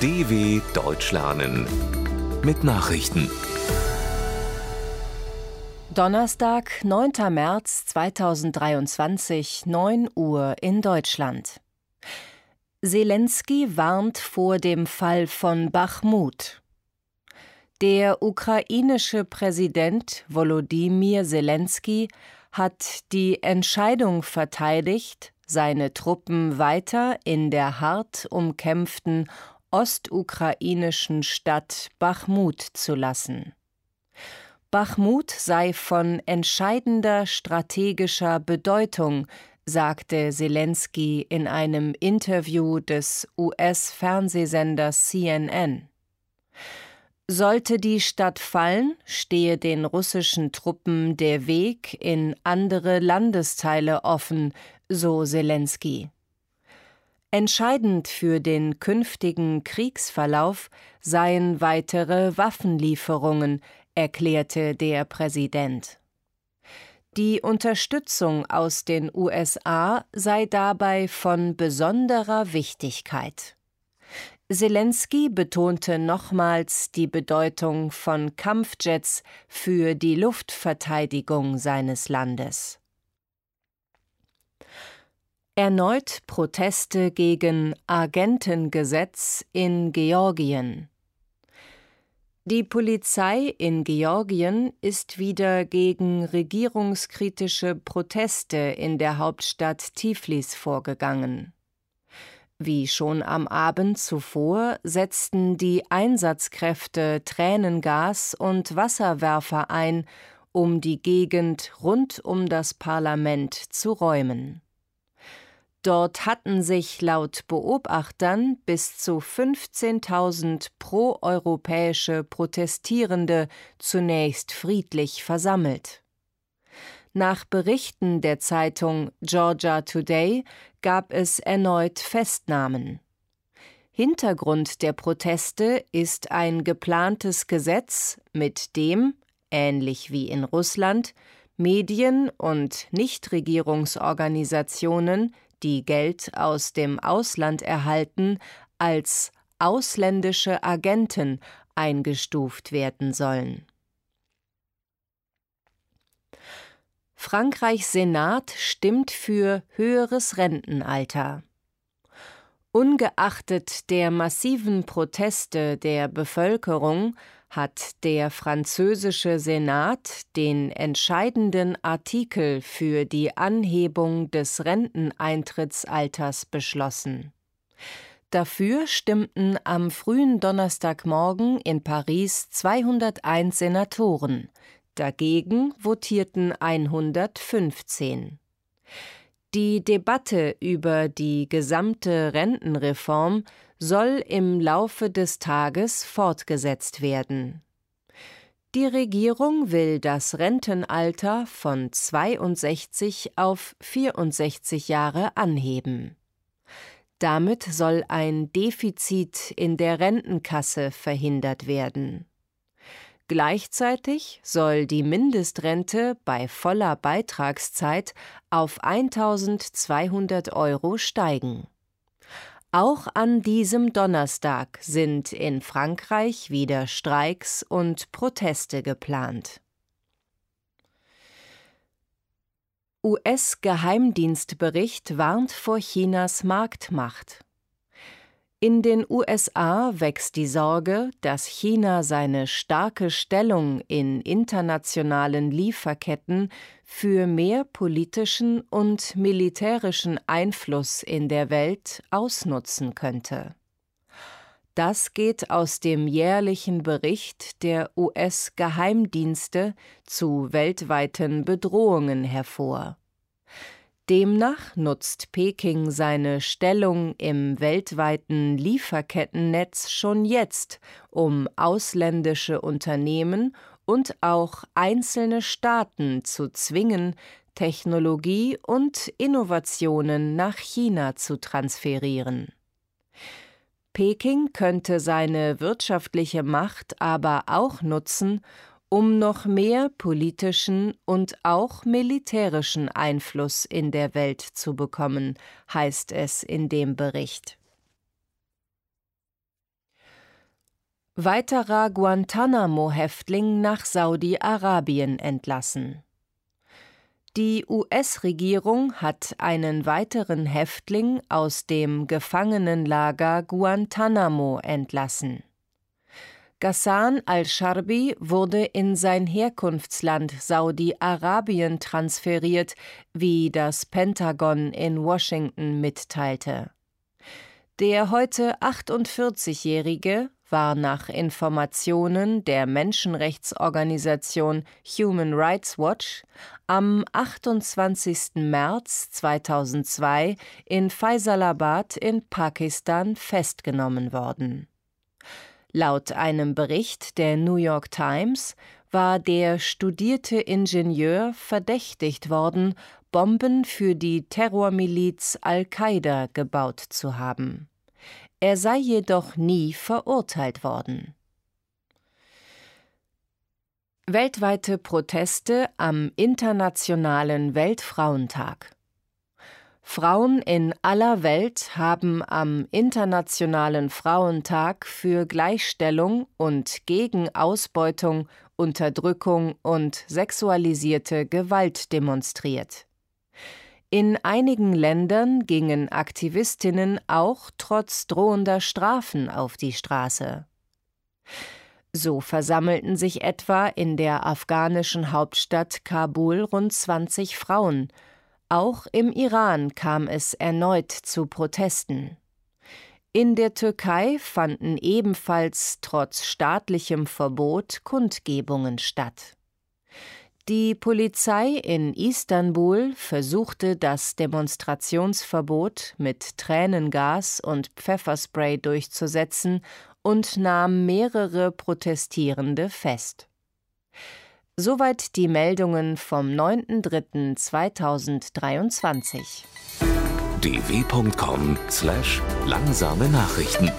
DW Deutsch lernen mit Nachrichten. Donnerstag, 9. März 2023, 9 Uhr in Deutschland. Zelensky warnt vor dem Fall von Bachmut. Der ukrainische Präsident Volodymyr Zelensky hat die Entscheidung verteidigt, seine Truppen weiter in der hart umkämpften ostukrainischen Stadt Bachmut zu lassen. Bachmut sei von entscheidender strategischer Bedeutung, sagte Zelensky in einem Interview des US-Fernsehsenders CNN. Sollte die Stadt fallen, stehe den russischen Truppen der Weg in andere Landesteile offen, so Zelensky. Entscheidend für den künftigen Kriegsverlauf seien weitere Waffenlieferungen, erklärte der Präsident. Die Unterstützung aus den USA sei dabei von besonderer Wichtigkeit. Zelensky betonte nochmals die Bedeutung von Kampfjets für die Luftverteidigung seines Landes. Erneut Proteste gegen Agentengesetz in Georgien. Die Polizei in Georgien ist wieder gegen regierungskritische Proteste in der Hauptstadt Tiflis vorgegangen. Wie schon am Abend zuvor setzten die Einsatzkräfte Tränengas und Wasserwerfer ein, um die Gegend rund um das Parlament zu räumen. Dort hatten sich laut Beobachtern bis zu 15.000 proeuropäische Protestierende zunächst friedlich versammelt. Nach Berichten der Zeitung Georgia Today gab es erneut Festnahmen. Hintergrund der Proteste ist ein geplantes Gesetz, mit dem, ähnlich wie in Russland, Medien und Nichtregierungsorganisationen, die Geld aus dem Ausland erhalten, als ausländische Agenten eingestuft werden sollen. Frankreichs Senat stimmt für höheres Rentenalter. Ungeachtet der massiven Proteste der Bevölkerung hat der französische Senat den entscheidenden Artikel für die Anhebung des Renteneintrittsalters beschlossen. Dafür stimmten am frühen Donnerstagmorgen in Paris 201 Senatoren, Dagegen votierten 115. Die Debatte über die gesamte Rentenreform soll im Laufe des Tages fortgesetzt werden. Die Regierung will das Rentenalter von 62 auf 64 Jahre anheben. Damit soll ein Defizit in der Rentenkasse verhindert werden. Gleichzeitig soll die Mindestrente bei voller Beitragszeit auf 1200 Euro steigen. Auch an diesem Donnerstag sind in Frankreich wieder Streiks und Proteste geplant. US-Geheimdienstbericht warnt vor Chinas Marktmacht. In den USA wächst die Sorge, dass China seine starke Stellung in internationalen Lieferketten für mehr politischen und militärischen Einfluss in der Welt ausnutzen könnte. Das geht aus dem jährlichen Bericht der US-Geheimdienste zu weltweiten Bedrohungen hervor. Demnach nutzt Peking seine Stellung im weltweiten Lieferkettennetz schon jetzt, um ausländische Unternehmen und auch einzelne Staaten zu zwingen, Technologie und Innovationen nach China zu transferieren. Peking könnte seine wirtschaftliche Macht aber auch nutzen, um noch mehr politischen und auch militärischen Einfluss in der Welt zu bekommen, heißt es in dem Bericht. Weiterer Guantanamo-Häftling nach Saudi-Arabien entlassen. Die US-Regierung hat einen weiteren Häftling aus dem Gefangenenlager Guantanamo entlassen. Ghassan al-Sharbi wurde in sein Herkunftsland Saudi-Arabien transferiert, wie das Pentagon in Washington mitteilte. Der heute 48-Jährige war nach Informationen der Menschenrechtsorganisation Human Rights Watch am 28. März 2002 in Faisalabad in Pakistan festgenommen worden. Laut einem Bericht der New York Times war der studierte Ingenieur verdächtigt worden, Bomben für die Terrormiliz Al-Qaida gebaut zu haben. Er sei jedoch nie verurteilt worden. Weltweite Proteste am Internationalen Weltfrauentag Frauen in aller Welt haben am Internationalen Frauentag für Gleichstellung und gegen Ausbeutung, Unterdrückung und sexualisierte Gewalt demonstriert. In einigen Ländern gingen Aktivistinnen auch trotz drohender Strafen auf die Straße. So versammelten sich etwa in der afghanischen Hauptstadt Kabul rund 20 Frauen. Auch im Iran kam es erneut zu Protesten. In der Türkei fanden ebenfalls trotz staatlichem Verbot Kundgebungen statt. Die Polizei in Istanbul versuchte das Demonstrationsverbot mit Tränengas und Pfefferspray durchzusetzen und nahm mehrere Protestierende fest. Soweit die Meldungen vom 9.3.2023. dw.com/langsame Nachrichten